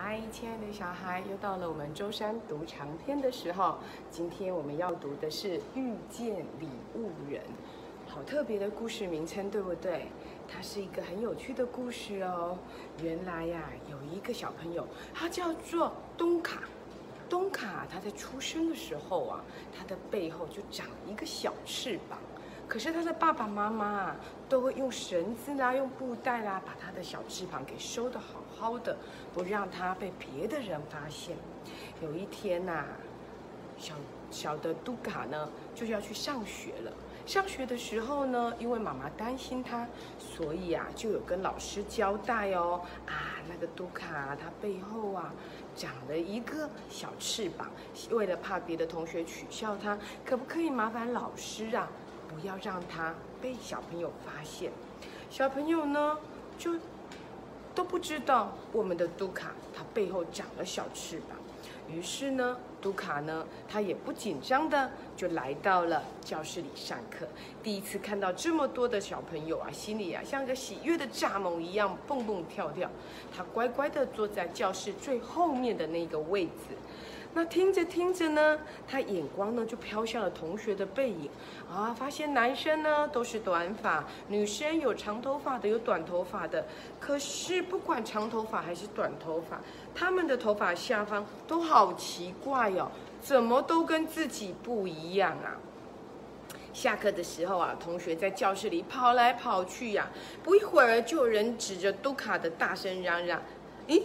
嗨，亲爱的小孩，又到了我们周三读长篇的时候。今天我们要读的是《遇见礼物人》，好特别的故事名称，对不对？它是一个很有趣的故事哦。原来呀，有一个小朋友，他叫做东卡。东卡他在出生的时候啊，他的背后就长一个小翅膀。可是他的爸爸妈妈都会用绳子啦、用布袋啦，把他的小翅膀给收得好好的，不让他被别的人发现。有一天呐，小小的杜卡呢就要去上学了。上学的时候呢，因为妈妈担心他，所以啊就有跟老师交代哦，啊那个杜卡他背后啊长了一个小翅膀，为了怕别的同学取笑他，可不可以麻烦老师啊？不要让他被小朋友发现，小朋友呢就都不知道我们的杜卡他背后长了小翅膀。于是呢，杜卡呢他也不紧张的就来到了教室里上课。第一次看到这么多的小朋友啊，心里啊像个喜悦的蚱蜢一样蹦蹦跳跳。他乖乖的坐在教室最后面的那个位置。那听着听着呢，他眼光呢就飘向了同学的背影啊，发现男生呢都是短发，女生有长头发的，有短头发的。可是不管长头发还是短头发，他们的头发下方都好奇怪哦，怎么都跟自己不一样啊？下课的时候啊，同学在教室里跑来跑去呀，不一会儿就有人指着杜卡的大声嚷嚷：“咦？”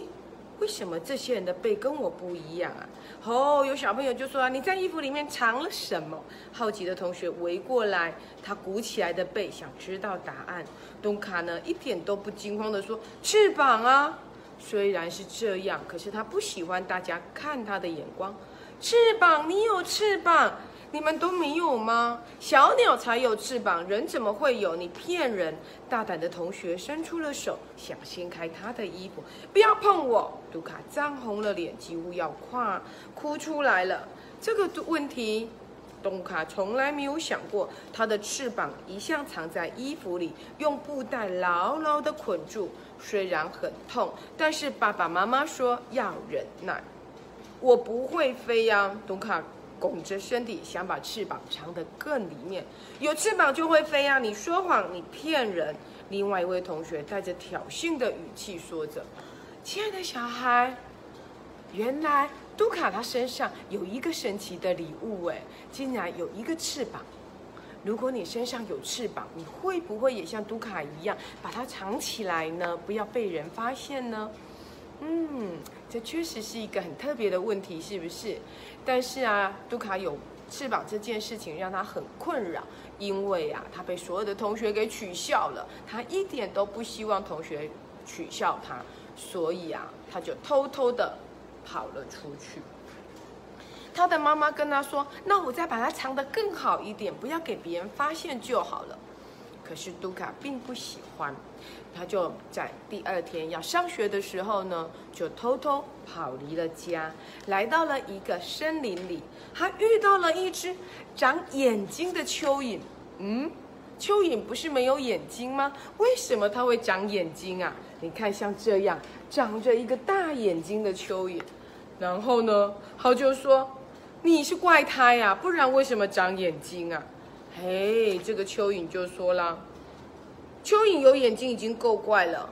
为什么这些人的背跟我不一样啊？哦，有小朋友就说啊，你在衣服里面藏了什么？好奇的同学围过来，他鼓起来的背想知道答案。东卡呢一点都不惊慌的说：翅膀啊！虽然是这样，可是他不喜欢大家看他的眼光。翅膀，你有翅膀。你们都没有吗？小鸟才有翅膀，人怎么会有？你骗人！大胆的同学伸出了手，想掀开他的衣服。不要碰我！杜卡涨红了脸，几乎要跨哭出来了。这个问题，东卡从来没有想过。他的翅膀一向藏在衣服里，用布袋牢牢地捆住。虽然很痛，但是爸爸妈妈说要忍耐。我不会飞呀，东卡。拱着身体，想把翅膀藏得更里面。有翅膀就会飞啊！你说谎，你骗人。另外一位同学带着挑衅的语气说着：“亲爱的小孩，原来杜卡他身上有一个神奇的礼物，哎，竟然有一个翅膀。如果你身上有翅膀，你会不会也像杜卡一样把它藏起来呢？不要被人发现呢？”嗯，这确实是一个很特别的问题，是不是？但是啊，杜卡有翅膀这件事情让他很困扰，因为啊，他被所有的同学给取笑了，他一点都不希望同学取笑他，所以啊，他就偷偷的跑了出去。他的妈妈跟他说：“那我再把它藏得更好一点，不要给别人发现就好了。”可是杜卡并不喜欢，他就在第二天要上学的时候呢，就偷偷跑离了家，来到了一个森林里。他遇到了一只长眼睛的蚯蚓。嗯，蚯蚓不是没有眼睛吗？为什么它会长眼睛啊？你看，像这样长着一个大眼睛的蚯蚓。然后呢，他就说：“你是怪胎呀，不然为什么长眼睛啊？”嘿，这个蚯蚓就说了：“蚯蚓有眼睛已经够怪了，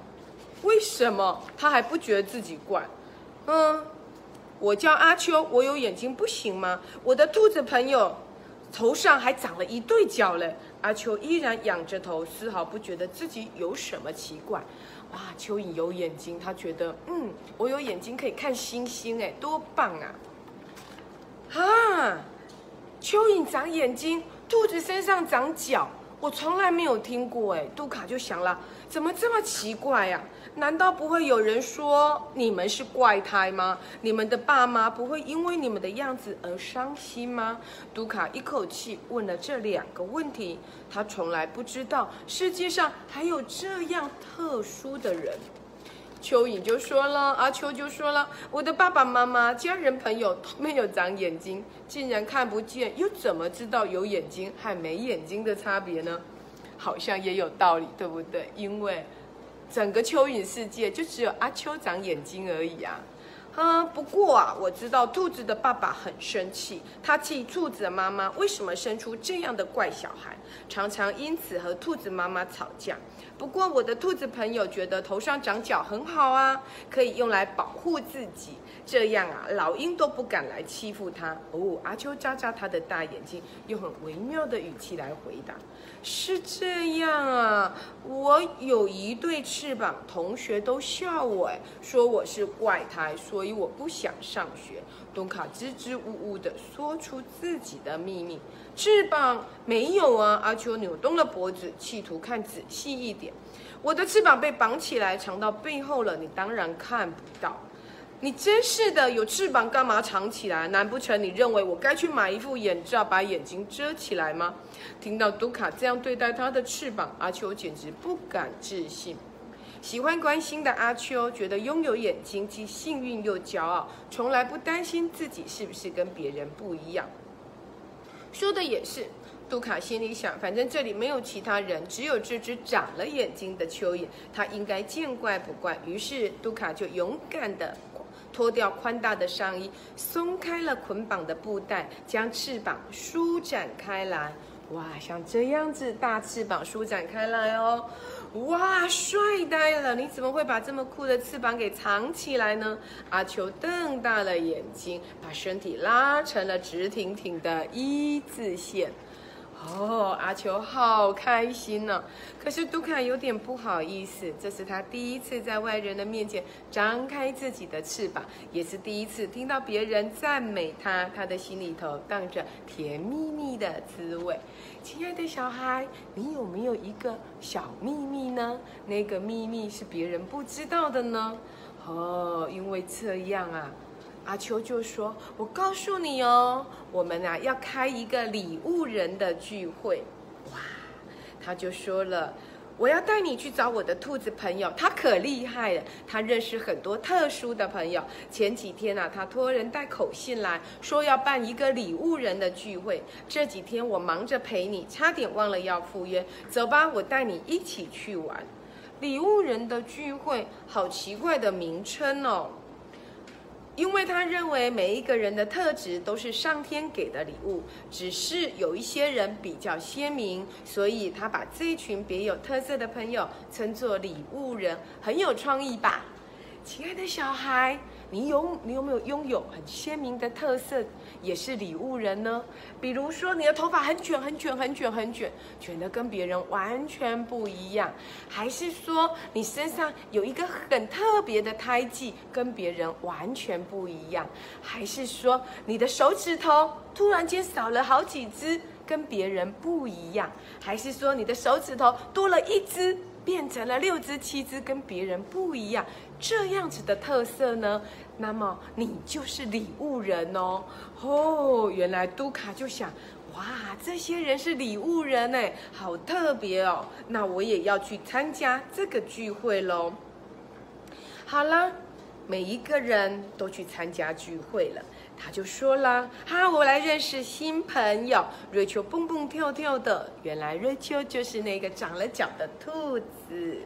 为什么他还不觉得自己怪？嗯，我叫阿秋，我有眼睛不行吗？我的兔子朋友头上还长了一对角嘞。”阿秋依然仰着头，丝毫不觉得自己有什么奇怪。哇，蚯蚓有眼睛，他觉得嗯，我有眼睛可以看星星，哎，多棒啊！哈，蚯蚓长眼睛。兔子身上长角，我从来没有听过。哎，杜卡就想了，怎么这么奇怪呀？难道不会有人说你们是怪胎吗？你们的爸妈不会因为你们的样子而伤心吗？杜卡一口气问了这两个问题，他从来不知道世界上还有这样特殊的人。蚯蚓就说了，阿秋就说了，我的爸爸妈妈、家人朋友都没有长眼睛，竟然看不见，又怎么知道有眼睛和没眼睛的差别呢？好像也有道理，对不对？因为整个蚯蚓世界就只有阿秋长眼睛而已啊。嗯，不过啊，我知道兔子的爸爸很生气，他气兔子妈妈为什么生出这样的怪小孩，常常因此和兔子妈妈吵架。不过我的兔子朋友觉得头上长角很好啊，可以用来保护自己，这样啊，老鹰都不敢来欺负它。哦，阿秋眨眨他的大眼睛，用很微妙的语气来回答：“是这样啊，我有一对翅膀，同学都笑我，哎，说我是怪胎，所以我不想上学。”东卡支支吾吾地说出自己的秘密。翅膀没有啊！阿秋扭动了脖子，企图看仔细一点。我的翅膀被绑起来，藏到背后了，你当然看不到。你真是的，有翅膀干嘛藏起来？难不成你认为我该去买一副眼罩，把眼睛遮起来吗？听到杜卡这样对待他的翅膀，阿秋简直不敢置信。喜欢关心的阿秋觉得拥有眼睛既幸运又骄傲，从来不担心自己是不是跟别人不一样。说的也是，杜卡心里想，反正这里没有其他人，只有这只长了眼睛的蚯蚓，它应该见怪不怪。于是杜卡就勇敢地脱掉宽大的上衣，松开了捆绑的布带，将翅膀舒展开来。哇，像这样子，大翅膀舒展开来哦。哇，帅呆了！你怎么会把这么酷的翅膀给藏起来呢？阿秋瞪大了眼睛，把身体拉成了直挺挺的一字线。哦，阿球好开心呢。可是杜卡有点不好意思，这是他第一次在外人的面前张开自己的翅膀，也是第一次听到别人赞美他，他的心里头荡着甜蜜蜜的滋味。亲爱的小孩，你有没有一个小秘密呢？那个秘密是别人不知道的呢？哦，因为这样啊，阿秋就说：“我告诉你哦，我们啊要开一个礼物人的聚会。”哇，他就说了。我要带你去找我的兔子朋友，他可厉害了，他认识很多特殊的朋友。前几天啊，他托人带口信来说要办一个礼物人的聚会。这几天我忙着陪你，差点忘了要赴约。走吧，我带你一起去玩。礼物人的聚会，好奇怪的名称哦。因为他认为每一个人的特质都是上天给的礼物，只是有一些人比较鲜明，所以他把这一群别有特色的朋友称作礼物人，很有创意吧，亲爱的小孩。你有你有没有拥有很鲜明的特色，也是礼物人呢？比如说你的头发很卷很卷很卷很卷，卷的跟别人完全不一样；还是说你身上有一个很特别的胎记，跟别人完全不一样；还是说你的手指头突然间少了好几只，跟别人不一样；还是说你的手指头多了一只？变成了六只、七只，跟别人不一样，这样子的特色呢？那么你就是礼物人哦。哦，原来杜卡就想，哇，这些人是礼物人哎，好特别哦。那我也要去参加这个聚会喽。好了，每一个人都去参加聚会了。他就说了：“哈，我来认识新朋友。”瑞秋蹦蹦跳跳的，原来瑞秋就是那个长了脚的兔子。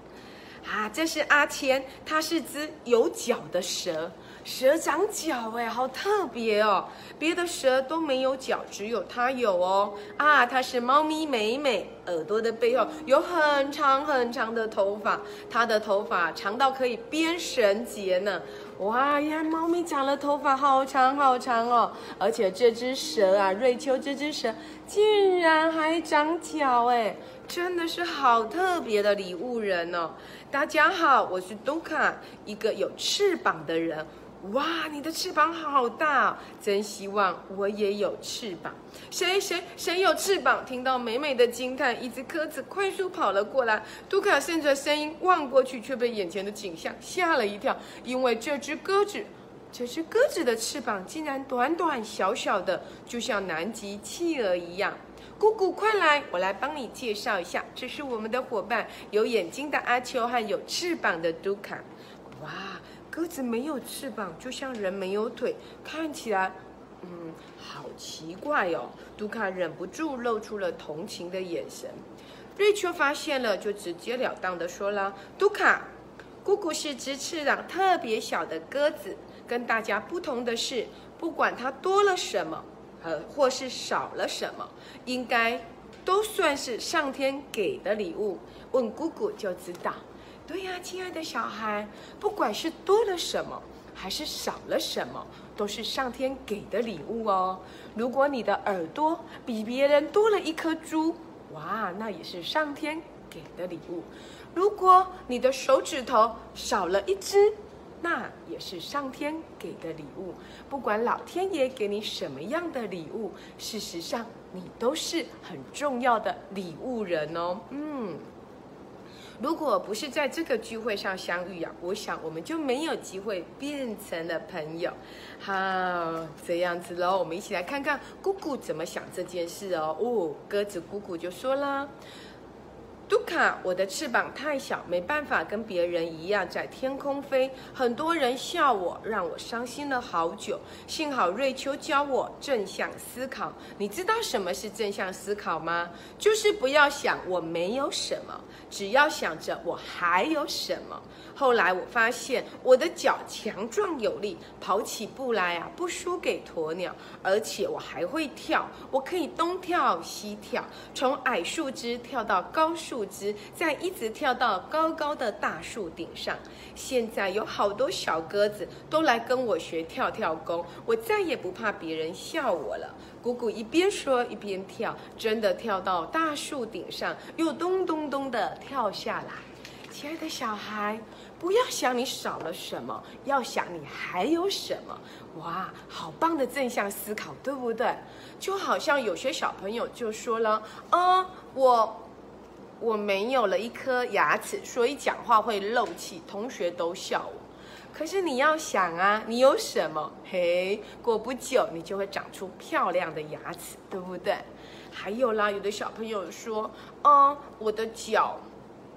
啊，这是阿谦，它是只有脚的蛇。蛇长脚哎，好特别哦！别的蛇都没有脚，只有它有哦。啊，它是猫咪美美，耳朵的背后有很长很长的头发，它的头发长到可以编绳结呢。哇呀，猫咪长了头发，好长好长哦！而且这只蛇啊，瑞秋这只蛇竟然还长脚哎，真的是好特别的礼物人哦！大家好，我是杜卡，一个有翅膀的人。哇，你的翅膀好大，真希望我也有翅膀。谁谁谁有翅膀？听到美美的惊叹，一只鸽子快速跑了过来。杜卡顺着声音望过去，却被眼前的景象吓了一跳，因为这只鸽子，这只鸽子的翅膀竟然短短小小的，就像南极企鹅一样。姑姑，快来，我来帮你介绍一下，这是我们的伙伴，有眼睛的阿秋和有翅膀的杜卡。哇！鸽子没有翅膀，就像人没有腿，看起来，嗯，好奇怪哦。杜卡忍不住露出了同情的眼神。瑞秋发现了，就直截了当的说了：“杜卡，姑姑是只翅膀特别小的鸽子，跟大家不同的是，不管它多了什么，呃，或是少了什么，应该都算是上天给的礼物。问姑姑就知道。对呀，亲爱的小孩，不管是多了什么，还是少了什么，都是上天给的礼物哦。如果你的耳朵比别人多了一颗珠，哇，那也是上天给的礼物。如果你的手指头少了一只，那也是上天给的礼物。不管老天爷给你什么样的礼物，事实上你都是很重要的礼物人哦。嗯，如果不是在这个聚会上相遇呀，我想我们就没有机会变成了朋友。好，这样子喽，我们一起来看看姑姑怎么想这件事哦。哦，鸽子姑姑就说啦。杜卡，我的翅膀太小，没办法跟别人一样在天空飞。很多人笑我，让我伤心了好久。幸好瑞秋教我正向思考。你知道什么是正向思考吗？就是不要想我没有什么，只要想着我还有什么。后来我发现我的脚强壮有力，跑起步来啊不输给鸵鸟，而且我还会跳，我可以东跳西跳，从矮树枝跳到高树树枝，再一直跳到高高的大树顶上。现在有好多小鸽子都来跟我学跳跳功，我再也不怕别人笑我了。姑姑一边说一边跳，真的跳到大树顶上，又咚咚咚的跳下来。亲爱的小孩。不要想你少了什么，要想你还有什么。哇，好棒的正向思考，对不对？就好像有些小朋友就说了：“嗯，我我没有了一颗牙齿，所以讲话会漏气，同学都笑我。”可是你要想啊，你有什么？嘿，过不久你就会长出漂亮的牙齿，对不对？还有啦，有的小朋友说：“嗯，我的脚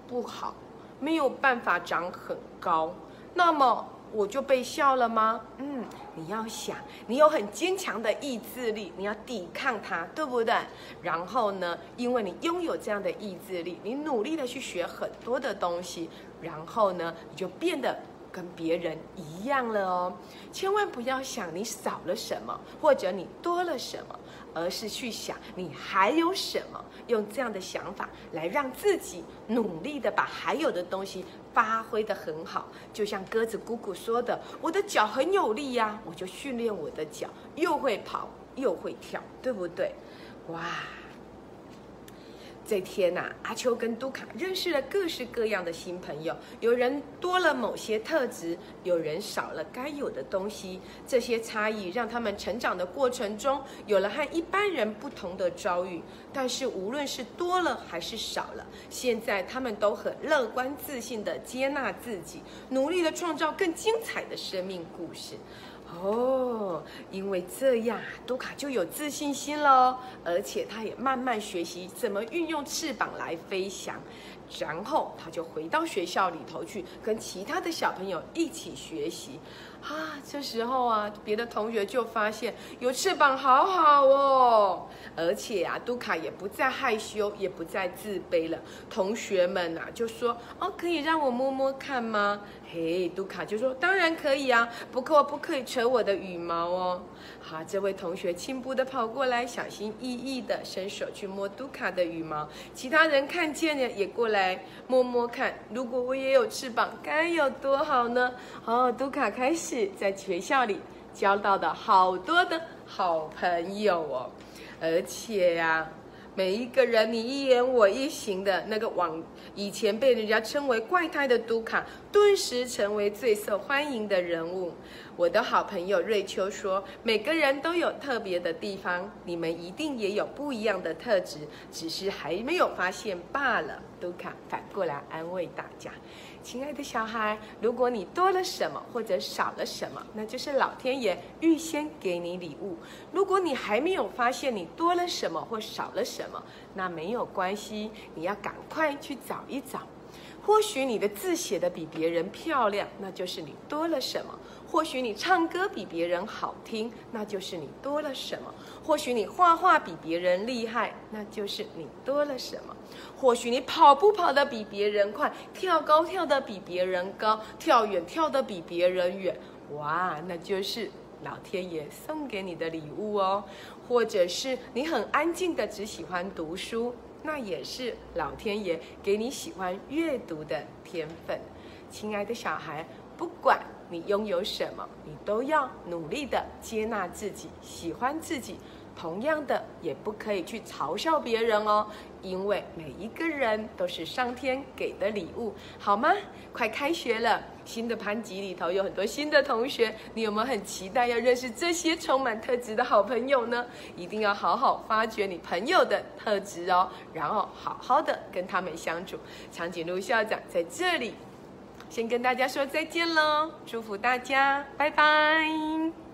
不好。”没有办法长很高，那么我就被笑了吗？嗯，你要想，你有很坚强的意志力，你要抵抗它，对不对？然后呢，因为你拥有这样的意志力，你努力的去学很多的东西，然后呢，你就变得跟别人一样了哦。千万不要想你少了什么，或者你多了什么。而是去想你还有什么，用这样的想法来让自己努力的把还有的东西发挥的很好。就像鸽子姑姑说的：“我的脚很有力呀，我就训练我的脚，又会跑又会跳，对不对？”哇！这天呐，阿秋跟杜卡认识了各式各样的新朋友。有人多了某些特质，有人少了该有的东西。这些差异让他们成长的过程中有了和一般人不同的遭遇。但是无论是多了还是少了，现在他们都很乐观自信的接纳自己，努力的创造更精彩的生命故事。哦，因为这样，杜卡就有自信心了，而且他也慢慢学习怎么运用翅膀来飞翔。然后他就回到学校里头去，跟其他的小朋友一起学习。啊，这时候啊，别的同学就发现有翅膀好好哦，而且啊，杜卡也不再害羞，也不再自卑了。同学们呐，就说：“哦，可以让我摸摸看吗？”嘿，杜卡就说：“当然可以啊，不过不可以扯我的羽毛哦。”好，这位同学轻步的跑过来，小心翼翼的伸手去摸杜卡的羽毛。其他人看见了，也过来摸摸看。如果我也有翅膀，该有多好呢？哦，杜卡开始是在学校里交到的好多的好朋友哦，而且呀。每一个人，你一言我一行的那个往以前被人家称为怪胎的杜卡，顿时成为最受欢迎的人物。我的好朋友瑞秋说：“每个人都有特别的地方，你们一定也有不一样的特质，只是还没有发现罢了。”杜卡反过来安慰大家。亲爱的小孩，如果你多了什么或者少了什么，那就是老天爷预先给你礼物。如果你还没有发现你多了什么或少了什么，那没有关系，你要赶快去找一找。或许你的字写的比别人漂亮，那就是你多了什么；或许你唱歌比别人好听，那就是你多了什么；或许你画画比别人厉害，那就是你多了什么；或许你跑步跑得比别人快，跳高跳得比别人高，跳远跳得比别人远，哇，那就是老天爷送给你的礼物哦。或者是你很安静的只喜欢读书，那也是老天爷给你喜欢阅读的天分。亲爱的小孩，不管你拥有什么，你都要努力的接纳自己，喜欢自己。同样的，也不可以去嘲笑别人哦，因为每一个人都是上天给的礼物，好吗？快开学了，新的班级里头有很多新的同学，你有没有很期待要认识这些充满特质的好朋友呢？一定要好好发掘你朋友的特质哦，然后好好的跟他们相处。长颈鹿校长在这里，先跟大家说再见喽，祝福大家，拜拜。